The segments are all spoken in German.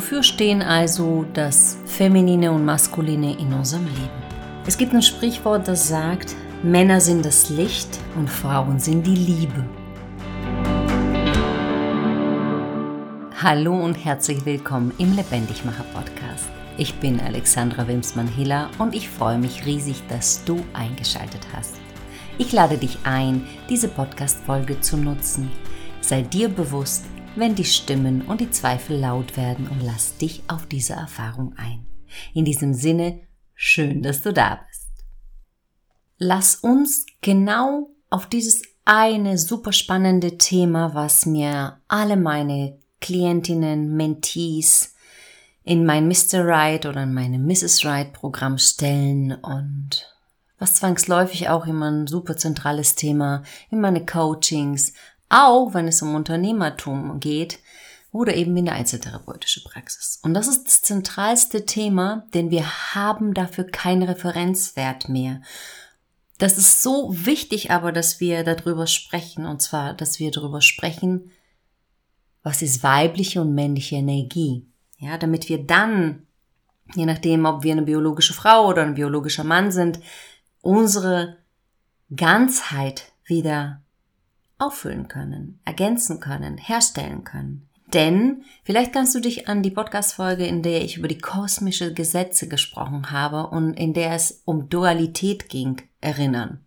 Wofür stehen also das Feminine und Maskuline in unserem Leben? Es gibt ein Sprichwort, das sagt, Männer sind das Licht und Frauen sind die Liebe. Hallo und herzlich willkommen im Lebendigmacher Podcast. Ich bin Alexandra Wimsmann-Hiller und ich freue mich riesig, dass du eingeschaltet hast. Ich lade dich ein, diese Podcast-Folge zu nutzen. Sei dir bewusst, wenn die Stimmen und die Zweifel laut werden und lass dich auf diese Erfahrung ein. In diesem Sinne, schön, dass du da bist. Lass uns genau auf dieses eine super spannende Thema, was mir alle meine Klientinnen, Mentees in mein Mr. Right oder in meine Mrs. Right Programm stellen und was zwangsläufig auch immer ein super zentrales Thema in meine Coachings, auch wenn es um Unternehmertum geht oder eben in der einzeltherapeutische Praxis. Und das ist das zentralste Thema, denn wir haben dafür keinen Referenzwert mehr. Das ist so wichtig aber, dass wir darüber sprechen, und zwar, dass wir darüber sprechen, was ist weibliche und männliche Energie. Ja, damit wir dann, je nachdem, ob wir eine biologische Frau oder ein biologischer Mann sind, unsere Ganzheit wieder auffüllen können, ergänzen können, herstellen können. Denn vielleicht kannst du dich an die Podcast-Folge, in der ich über die kosmische Gesetze gesprochen habe und in der es um Dualität ging, erinnern.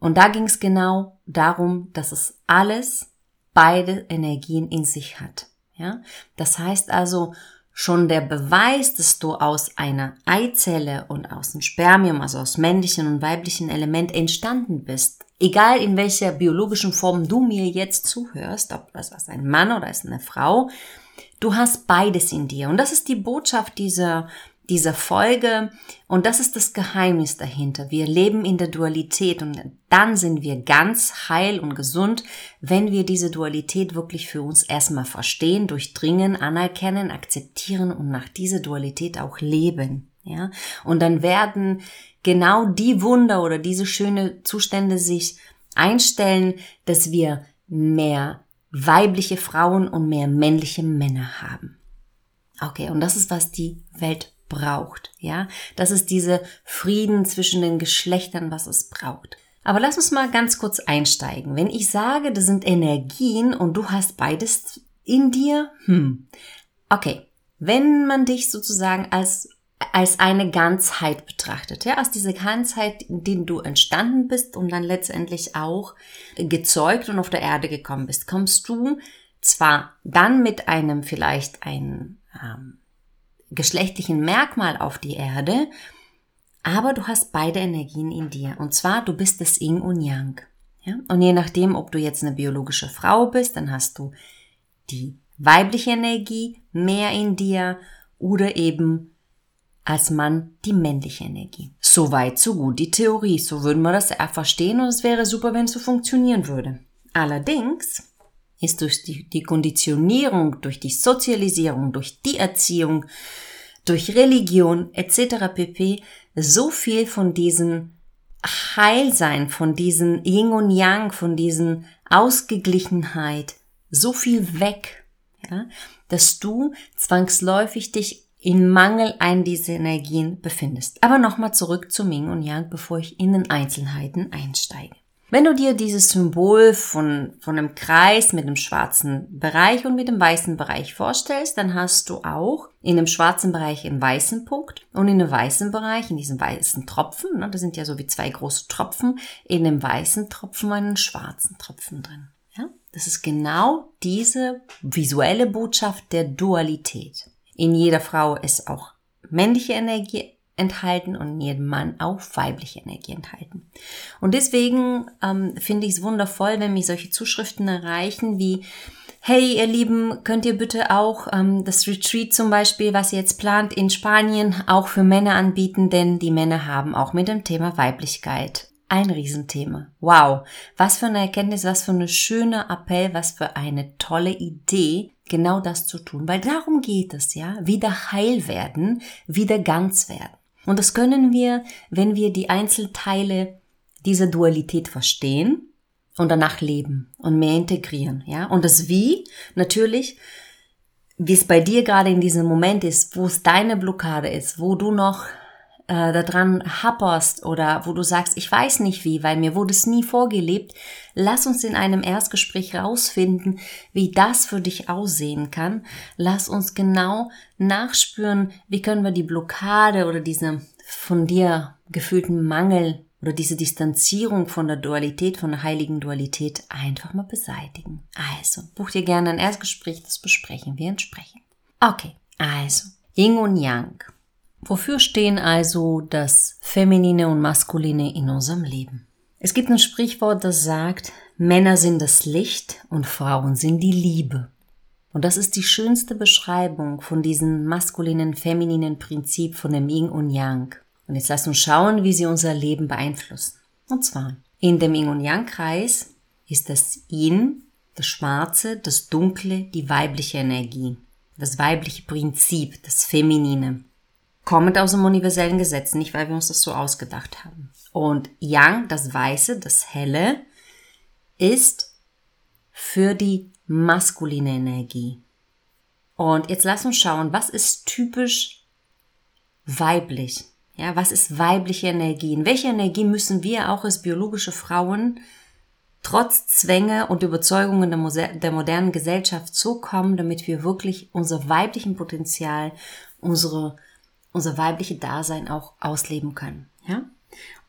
Und da ging es genau darum, dass es alles beide Energien in sich hat. Ja? Das heißt also, schon der Beweis, dass du aus einer Eizelle und aus einem Spermium, also aus männlichen und weiblichen Element entstanden bist, egal in welcher biologischen Form du mir jetzt zuhörst, ob das als ein Mann oder als eine Frau, du hast beides in dir. Und das ist die Botschaft dieser dieser Folge. Und das ist das Geheimnis dahinter. Wir leben in der Dualität und dann sind wir ganz heil und gesund, wenn wir diese Dualität wirklich für uns erstmal verstehen, durchdringen, anerkennen, akzeptieren und nach dieser Dualität auch leben. Ja, und dann werden genau die Wunder oder diese schöne Zustände sich einstellen, dass wir mehr weibliche Frauen und mehr männliche Männer haben. Okay, und das ist, was die Welt braucht, ja. Das ist diese Frieden zwischen den Geschlechtern, was es braucht. Aber lass uns mal ganz kurz einsteigen. Wenn ich sage, das sind Energien und du hast beides in dir, hm. Okay. Wenn man dich sozusagen als als eine Ganzheit betrachtet, ja, aus dieser Ganzheit, in der du entstanden bist und dann letztendlich auch gezeugt und auf der Erde gekommen bist, kommst du zwar dann mit einem vielleicht ein ähm, geschlechtlichen Merkmal auf die Erde, aber du hast beide Energien in dir. Und zwar, du bist das Yin und Yang. Ja? Und je nachdem, ob du jetzt eine biologische Frau bist, dann hast du die weibliche Energie mehr in dir oder eben als Mann die männliche Energie. So weit, so gut die Theorie. So würden wir das verstehen und es wäre super, wenn es so funktionieren würde. Allerdings ist durch die, die Konditionierung, durch die Sozialisierung, durch die Erziehung, durch Religion etc. pp. so viel von diesem Heilsein, von diesem Yin und Yang, von diesem Ausgeglichenheit, so viel weg, ja, dass du zwangsläufig dich in Mangel an diese Energien befindest. Aber nochmal zurück zu Yin und Yang, bevor ich in den Einzelheiten einsteige. Wenn du dir dieses Symbol von, von einem Kreis mit einem schwarzen Bereich und mit einem weißen Bereich vorstellst, dann hast du auch in dem schwarzen Bereich einen weißen Punkt und in dem weißen Bereich, in diesem weißen Tropfen, ne, das sind ja so wie zwei große Tropfen, in dem weißen Tropfen einen schwarzen Tropfen drin. Ja? Das ist genau diese visuelle Botschaft der Dualität. In jeder Frau ist auch männliche Energie enthalten und in jedem Mann auch weibliche Energie enthalten. Und deswegen ähm, finde ich es wundervoll, wenn mich solche Zuschriften erreichen wie Hey, ihr Lieben, könnt ihr bitte auch ähm, das Retreat zum Beispiel, was ihr jetzt plant in Spanien, auch für Männer anbieten, denn die Männer haben auch mit dem Thema Weiblichkeit ein Riesenthema. Wow, was für eine Erkenntnis, was für eine schöne Appell, was für eine tolle Idee, genau das zu tun, weil darum geht es, ja, wieder heil werden, wieder ganz werden. Und das können wir, wenn wir die Einzelteile dieser Dualität verstehen und danach leben und mehr integrieren, ja. Und das Wie, natürlich, wie es bei dir gerade in diesem Moment ist, wo es deine Blockade ist, wo du noch äh, daran happerst oder wo du sagst, ich weiß nicht wie, weil mir wurde es nie vorgelebt, lass uns in einem Erstgespräch rausfinden, wie das für dich aussehen kann. Lass uns genau nachspüren, wie können wir die Blockade oder diese von dir gefühlten Mangel oder diese Distanzierung von der Dualität, von der heiligen Dualität einfach mal beseitigen. Also, buch dir gerne ein Erstgespräch, das besprechen wir entsprechend. Okay, also, Yin und Yang. Wofür stehen also das Feminine und Maskuline in unserem Leben? Es gibt ein Sprichwort, das sagt, Männer sind das Licht und Frauen sind die Liebe. Und das ist die schönste Beschreibung von diesem maskulinen, femininen Prinzip von dem Yin und Yang. Und jetzt lass uns schauen, wie sie unser Leben beeinflussen. Und zwar, in dem Yin und Yang Kreis ist das Yin, das Schwarze, das Dunkle, die weibliche Energie, das weibliche Prinzip, das Feminine. Kommend aus dem universellen Gesetz, nicht weil wir uns das so ausgedacht haben. Und Yang, das Weiße, das Helle, ist für die maskuline Energie. Und jetzt lass uns schauen, was ist typisch weiblich? Ja, was ist weibliche Energie? In welche Energie müssen wir auch als biologische Frauen trotz Zwänge und Überzeugungen der, der modernen Gesellschaft so kommen, damit wir wirklich unser weiblichen Potenzial, unsere, unser weibliche Dasein auch ausleben können? Ja?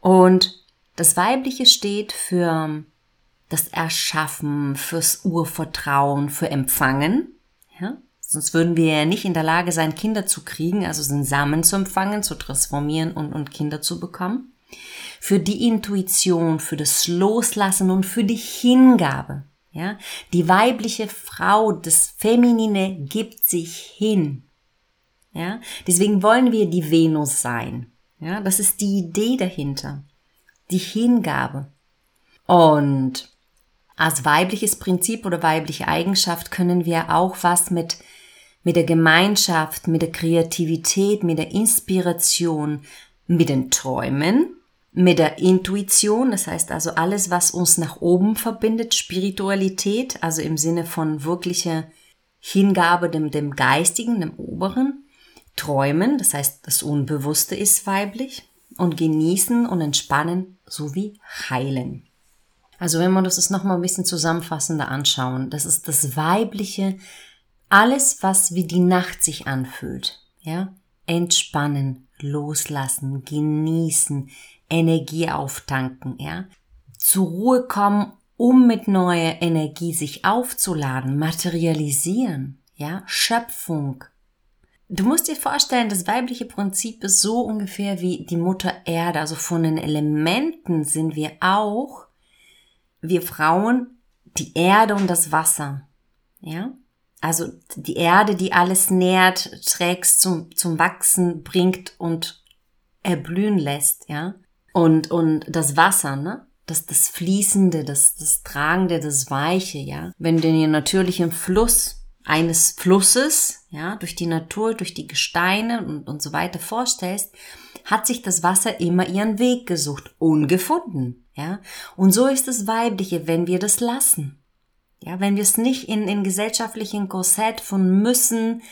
Und das Weibliche steht für das Erschaffen, fürs Urvertrauen, für Empfangen. Ja? Sonst würden wir ja nicht in der Lage sein, Kinder zu kriegen, also den Samen zu empfangen, zu transformieren und, und Kinder zu bekommen. Für die Intuition, für das Loslassen und für die Hingabe. Ja, die weibliche Frau, das Feminine gibt sich hin. Ja, deswegen wollen wir die Venus sein. Ja, das ist die Idee dahinter. Die Hingabe. Und als weibliches Prinzip oder weibliche Eigenschaft können wir auch was mit mit der Gemeinschaft, mit der Kreativität, mit der Inspiration, mit den Träumen, mit der Intuition, das heißt also alles, was uns nach oben verbindet, Spiritualität, also im Sinne von wirklicher Hingabe dem, dem Geistigen, dem Oberen, Träumen, das heißt das Unbewusste ist weiblich, und genießen und entspannen sowie heilen. Also wenn wir das nochmal ein bisschen zusammenfassender anschauen, das ist das weibliche alles, was wie die Nacht sich anfühlt, ja, entspannen, loslassen, genießen, Energie auftanken, ja, zur Ruhe kommen, um mit neuer Energie sich aufzuladen, materialisieren, ja, Schöpfung. Du musst dir vorstellen, das weibliche Prinzip ist so ungefähr wie die Mutter Erde, also von den Elementen sind wir auch, wir Frauen, die Erde und das Wasser, ja, also die Erde, die alles nährt, trägst zum, zum Wachsen bringt und erblühen lässt, ja. Und, und das Wasser, ne? Das, das Fließende, das, das Tragende, das Weiche, ja. Wenn du den natürlichen Fluss eines Flusses, ja, durch die Natur, durch die Gesteine und, und so weiter vorstellst, hat sich das Wasser immer ihren Weg gesucht und gefunden, ja. Und so ist das Weibliche, wenn wir das lassen. Ja, wenn wir es nicht in, in gesellschaftlichen Korsett von müssen,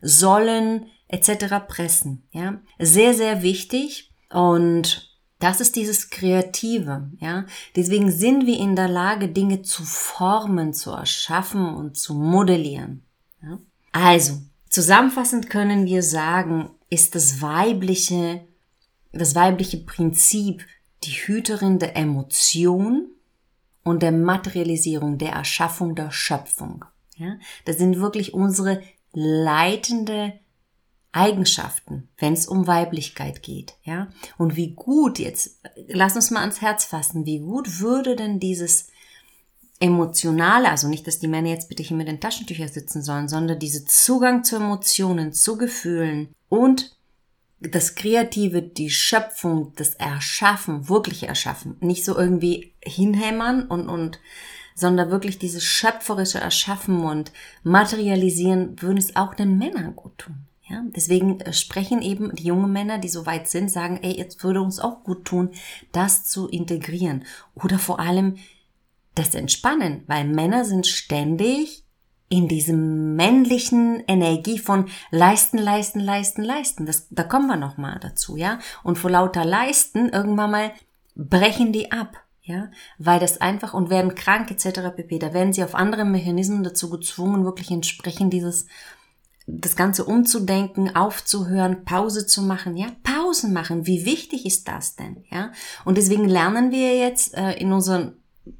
sollen etc. pressen. Ja, sehr, sehr wichtig und das ist dieses Kreative, ja. Deswegen sind wir in der Lage, Dinge zu formen, zu erschaffen und zu modellieren. Ja? Also, zusammenfassend können wir sagen, ist das weibliche, das weibliche Prinzip die Hüterin der Emotion, und der Materialisierung, der Erschaffung der Schöpfung. Ja, das sind wirklich unsere leitende Eigenschaften, wenn es um Weiblichkeit geht, ja. Und wie gut jetzt, lass uns mal ans Herz fassen, wie gut würde denn dieses emotionale, also nicht, dass die Männer jetzt bitte hier mit den Taschentüchern sitzen sollen, sondern diese Zugang zu Emotionen, zu Gefühlen und das Kreative, die Schöpfung, das Erschaffen, wirklich erschaffen, nicht so irgendwie hinhämmern und, und, sondern wirklich dieses schöpferische Erschaffen und Materialisieren würden es auch den Männern gut tun. Ja, deswegen äh, sprechen eben die jungen Männer, die so weit sind, sagen, ey, jetzt würde uns auch gut tun, das zu integrieren. Oder vor allem das Entspannen, weil Männer sind ständig in diesem männlichen Energie von leisten, leisten, leisten, leisten. Das, da kommen wir noch mal dazu, ja. Und vor lauter leisten irgendwann mal brechen die ab, ja, weil das einfach und werden krank etc. pp. Da werden sie auf andere Mechanismen dazu gezwungen, wirklich entsprechend dieses das Ganze umzudenken, aufzuhören, Pause zu machen, ja, Pausen machen. Wie wichtig ist das denn, ja? Und deswegen lernen wir jetzt äh, in unserer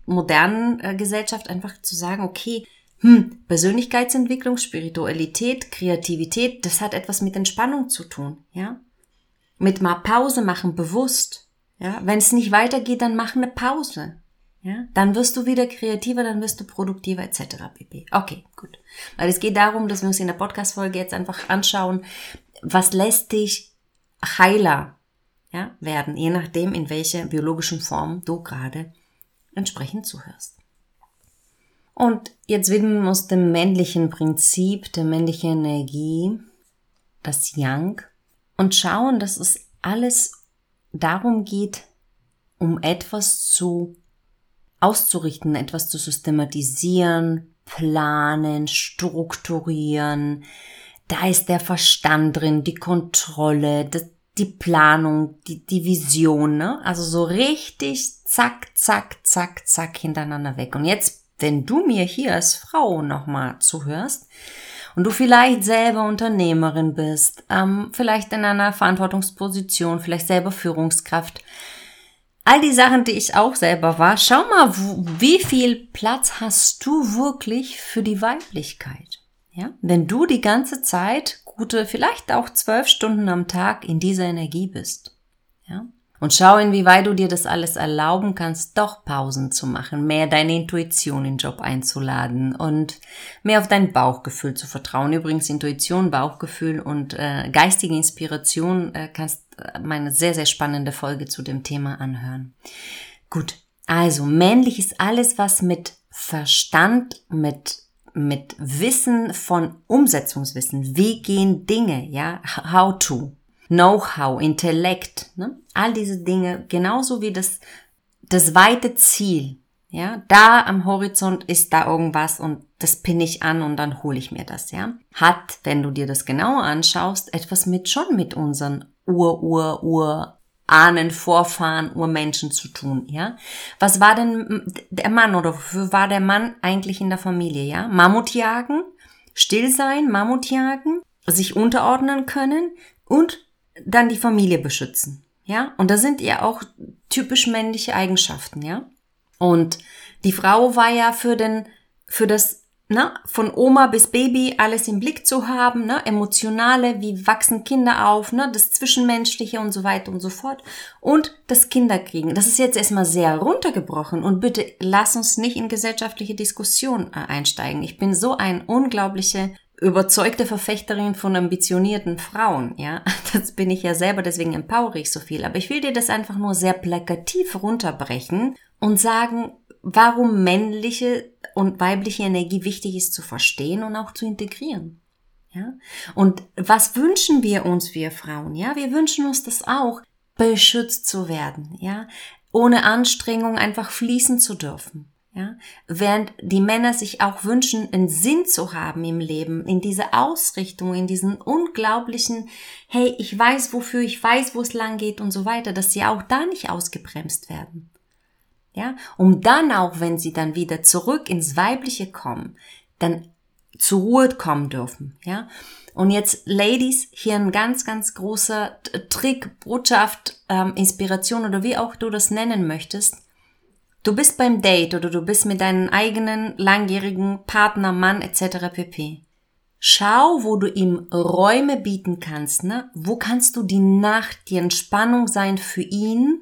modernen äh, Gesellschaft einfach zu sagen, okay, hm, Persönlichkeitsentwicklung, Spiritualität, Kreativität, das hat etwas mit Entspannung zu tun, ja? Mit mal Pause machen, bewusst, ja? Wenn es nicht weitergeht, dann mach eine Pause, ja, dann wirst du wieder kreativer, dann wirst du produktiver etc. pp. Okay, gut. Weil es geht darum, dass wir uns in der Podcast-Folge jetzt einfach anschauen, was lässt dich heiler ja, werden, je nachdem, in welcher biologischen Form du gerade entsprechend zuhörst. Und jetzt widmen wir uns dem männlichen Prinzip, der männlichen Energie, das Yang, und schauen, dass es alles darum geht, um etwas zu auszurichten, etwas zu systematisieren, planen, strukturieren. Da ist der Verstand drin, die Kontrolle, die Planung, die, die Vision, ne? Also so richtig zack, zack, zack, zack hintereinander weg. Und jetzt, wenn du mir hier als Frau nochmal zuhörst, und du vielleicht selber Unternehmerin bist, ähm, vielleicht in einer Verantwortungsposition, vielleicht selber Führungskraft, all die Sachen, die ich auch selber war, schau mal, wie viel Platz hast du wirklich für die Weiblichkeit? Ja, wenn du die ganze Zeit gute, vielleicht auch zwölf Stunden am Tag in dieser Energie bist. Ja, und schau, inwieweit du dir das alles erlauben kannst, doch Pausen zu machen, mehr deine Intuition in den Job einzuladen und mehr auf dein Bauchgefühl zu vertrauen. Übrigens Intuition, Bauchgefühl und äh, geistige Inspiration äh, kannst meine sehr, sehr spannende Folge zu dem Thema anhören. Gut, also männlich ist alles, was mit Verstand, mit mit Wissen von Umsetzungswissen. Wie gehen Dinge, ja? How to. Know-how, Intellekt, ne? all diese Dinge, genauso wie das, das weite Ziel. Ja, da am Horizont ist da irgendwas und das pinne ich an und dann hole ich mir das, ja. Hat, wenn du dir das genauer anschaust, etwas mit schon mit unseren Ur, Ur, Ur Ahnen, Vorfahren, Urmenschen zu tun, ja. Was war denn der Mann oder wofür war der Mann eigentlich in der Familie, ja? Mammutjagen, still sein, Mammutjagen, sich unterordnen können und dann die Familie beschützen. Ja, und da sind ja auch typisch männliche Eigenschaften, ja. Und die Frau war ja für den, für das, na, von Oma bis Baby alles im Blick zu haben, ne, emotionale, wie wachsen Kinder auf, ne, das Zwischenmenschliche und so weiter und so fort. Und das Kinderkriegen. Das ist jetzt erstmal sehr runtergebrochen und bitte lass uns nicht in gesellschaftliche Diskussion äh, einsteigen. Ich bin so ein unglaublicher überzeugte Verfechterin von ambitionierten Frauen, ja. Das bin ich ja selber, deswegen empowere ich so viel. Aber ich will dir das einfach nur sehr plakativ runterbrechen und sagen, warum männliche und weibliche Energie wichtig ist zu verstehen und auch zu integrieren. Ja? Und was wünschen wir uns, wir Frauen? Ja, wir wünschen uns das auch, beschützt zu werden, ja, ohne Anstrengung einfach fließen zu dürfen. Ja? Während die Männer sich auch wünschen, einen Sinn zu haben im Leben, in diese Ausrichtung, in diesen unglaublichen, hey, ich weiß wofür, ich weiß, wo es lang geht und so weiter, dass sie auch da nicht ausgebremst werden. Ja, um dann auch, wenn sie dann wieder zurück ins Weibliche kommen, dann zur Ruhe kommen dürfen. Ja, und jetzt, Ladies, hier ein ganz, ganz großer Trick, Botschaft, ähm, Inspiration oder wie auch du das nennen möchtest Du bist beim Date oder du bist mit deinem eigenen langjährigen Partner, Mann etc. pp. Schau, wo du ihm Räume bieten kannst, ne? Wo kannst du die Nacht, die Entspannung sein für ihn,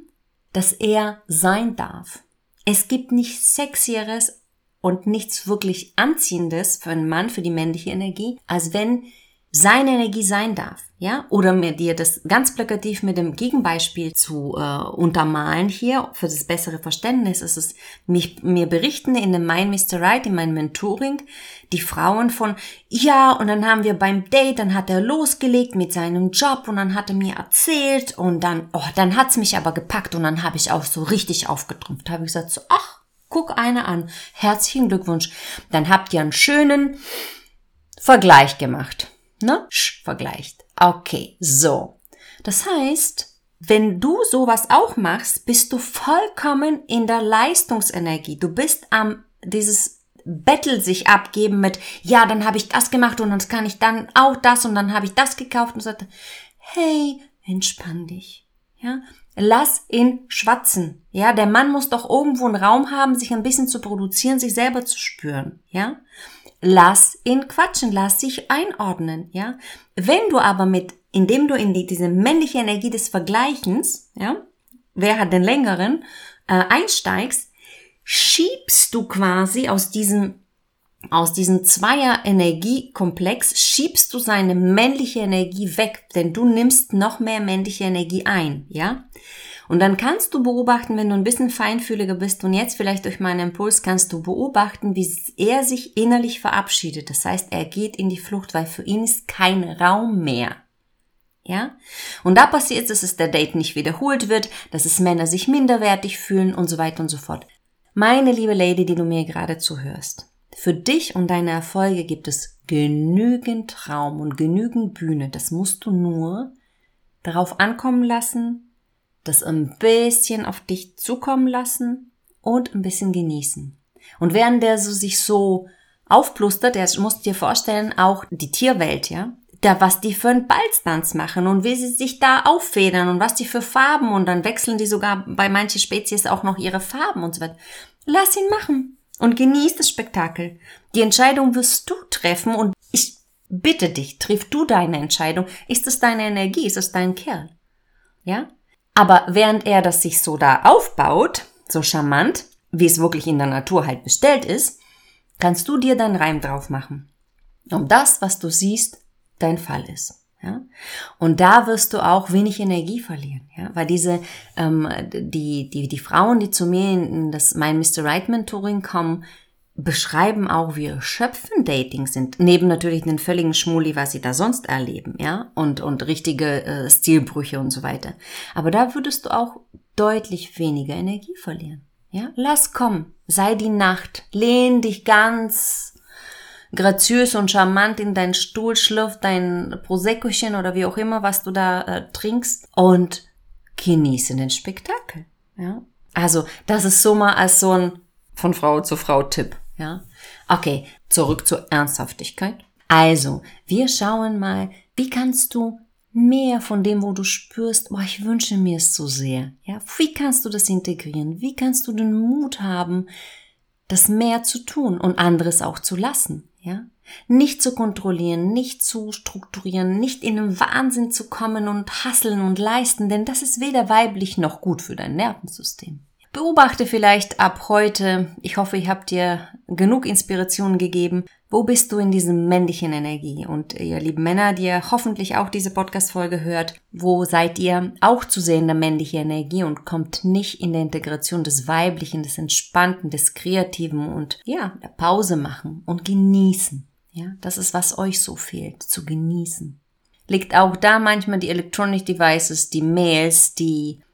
dass er sein darf. Es gibt nichts Sexieres und nichts wirklich Anziehendes für einen Mann, für die männliche Energie, als wenn seine Energie sein darf, ja, oder mir dir das ganz plakativ mit dem Gegenbeispiel zu äh, untermalen hier für das bessere Verständnis ist es mich mir berichten in dem Mein Mr. Right in meinem Mentoring die Frauen von ja und dann haben wir beim Date dann hat er losgelegt mit seinem Job und dann hat er mir erzählt und dann oh dann hat's mich aber gepackt und dann habe ich auch so richtig aufgetrumpft habe ich gesagt so ach Guck eine an. Herzlichen Glückwunsch. Dann habt ihr einen schönen Vergleich gemacht. Ne? Sch, vergleicht. Okay, so. Das heißt, wenn du sowas auch machst, bist du vollkommen in der Leistungsenergie. Du bist am dieses Battle sich abgeben mit, ja, dann habe ich das gemacht und dann kann ich dann auch das und dann habe ich das gekauft und so. Hey, entspann dich. Ja, lass ihn schwatzen. Ja, der Mann muss doch irgendwo einen Raum haben, sich ein bisschen zu produzieren, sich selber zu spüren. Ja, lass ihn quatschen, lass sich einordnen. Ja, wenn du aber mit, indem du in die, diese männliche Energie des Vergleichens, ja, wer hat den längeren, äh, einsteigst, schiebst du quasi aus diesem aus diesem Zweier-Energiekomplex schiebst du seine männliche Energie weg, denn du nimmst noch mehr männliche Energie ein, ja? Und dann kannst du beobachten, wenn du ein bisschen feinfühliger bist und jetzt vielleicht durch meinen Impuls kannst du beobachten, wie er sich innerlich verabschiedet. Das heißt, er geht in die Flucht, weil für ihn ist kein Raum mehr. Ja? Und da passiert es, dass es der Date nicht wiederholt wird, dass es Männer sich minderwertig fühlen und so weiter und so fort. Meine liebe Lady, die du mir gerade zuhörst. Für dich und deine Erfolge gibt es genügend Raum und genügend Bühne. Das musst du nur darauf ankommen lassen, das ein bisschen auf dich zukommen lassen und ein bisschen genießen. Und während der so sich so aufplustert, der musst dir vorstellen, auch die Tierwelt, ja, da was die für einen Balztanz machen und wie sie sich da auffedern und was die für Farben und dann wechseln die sogar bei manchen Spezies auch noch ihre Farben und so weiter. Lass ihn machen und genieß das Spektakel. Die Entscheidung wirst du treffen und ich bitte dich, triff du deine Entscheidung. Ist es deine Energie? Ist es dein Kerl? Ja? Aber während er das sich so da aufbaut, so charmant, wie es wirklich in der Natur halt bestellt ist, kannst du dir deinen Reim drauf machen. Um das, was du siehst, dein Fall ist. Ja? Und da wirst du auch wenig Energie verlieren, ja? weil diese ähm, die die die Frauen, die zu mir in das mein Mr. Right Mentoring kommen, beschreiben auch, wie erschöpfend Dating sind. Neben natürlich den völligen Schmuli, was sie da sonst erleben, ja, und und richtige äh, Stilbrüche und so weiter. Aber da würdest du auch deutlich weniger Energie verlieren. Ja, lass kommen, sei die Nacht, lehn dich ganz graziös und charmant in deinen Stuhl schlürft, dein Proseccochen oder wie auch immer, was du da äh, trinkst und genieße den Spektakel. Ja? Also, das ist so mal als so ein von Frau zu Frau Tipp. Ja? Okay, zurück zur Ernsthaftigkeit. Also, wir schauen mal, wie kannst du mehr von dem, wo du spürst, boah, ich wünsche mir es so sehr. Ja, wie kannst du das integrieren? Wie kannst du den Mut haben, das mehr zu tun und anderes auch zu lassen? ja? Nicht zu kontrollieren, nicht zu strukturieren, nicht in den Wahnsinn zu kommen und hasseln und leisten, denn das ist weder weiblich noch gut für dein Nervensystem. Beobachte vielleicht ab heute, ich hoffe, ich habe dir genug Inspiration gegeben, wo bist du in diesem männlichen Energie? Und ihr lieben Männer, die ihr hoffentlich auch diese Podcast-Folge hört, wo seid ihr auch zu sehen der männliche Energie und kommt nicht in der Integration des Weiblichen, des Entspannten, des Kreativen und ja, Pause machen und genießen. Ja, das ist, was euch so fehlt, zu genießen. Liegt auch da manchmal die Electronic Devices, die Mails, die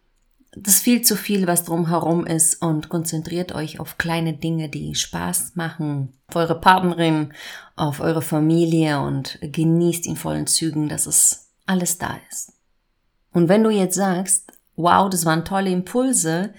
das viel zu viel, was drumherum ist und konzentriert euch auf kleine Dinge, die Spaß machen, auf eure Partnerin, auf eure Familie und genießt in vollen Zügen, dass es alles da ist. Und wenn du jetzt sagst, wow, das waren tolle Impulse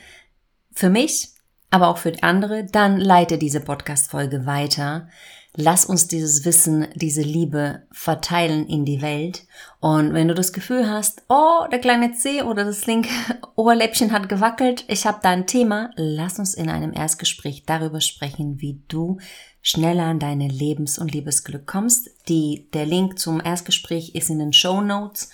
für mich, aber auch für andere, dann leite diese Podcast-Folge weiter. Lass uns dieses Wissen, diese Liebe verteilen in die Welt. Und wenn du das Gefühl hast, oh, der kleine C oder das linke Oberläppchen hat gewackelt, ich habe da ein Thema, lass uns in einem Erstgespräch darüber sprechen, wie du schneller an deine Lebens- und Liebesglück kommst. Die, der Link zum Erstgespräch ist in den Show Notes.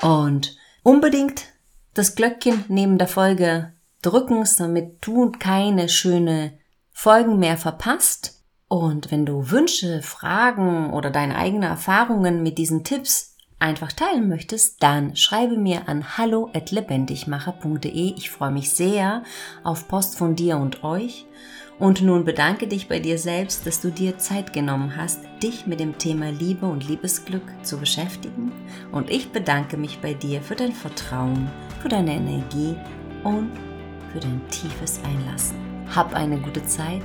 Und unbedingt das Glöckchen neben der Folge drücken, damit du keine schöne Folgen mehr verpasst. Und wenn du Wünsche, Fragen oder deine eigenen Erfahrungen mit diesen Tipps einfach teilen möchtest, dann schreibe mir an hallo@lebendigmacher.de. Ich freue mich sehr auf Post von dir und euch. Und nun bedanke dich bei dir selbst, dass du dir Zeit genommen hast, dich mit dem Thema Liebe und Liebesglück zu beschäftigen. Und ich bedanke mich bei dir für dein Vertrauen, für deine Energie und für dein tiefes Einlassen. Hab eine gute Zeit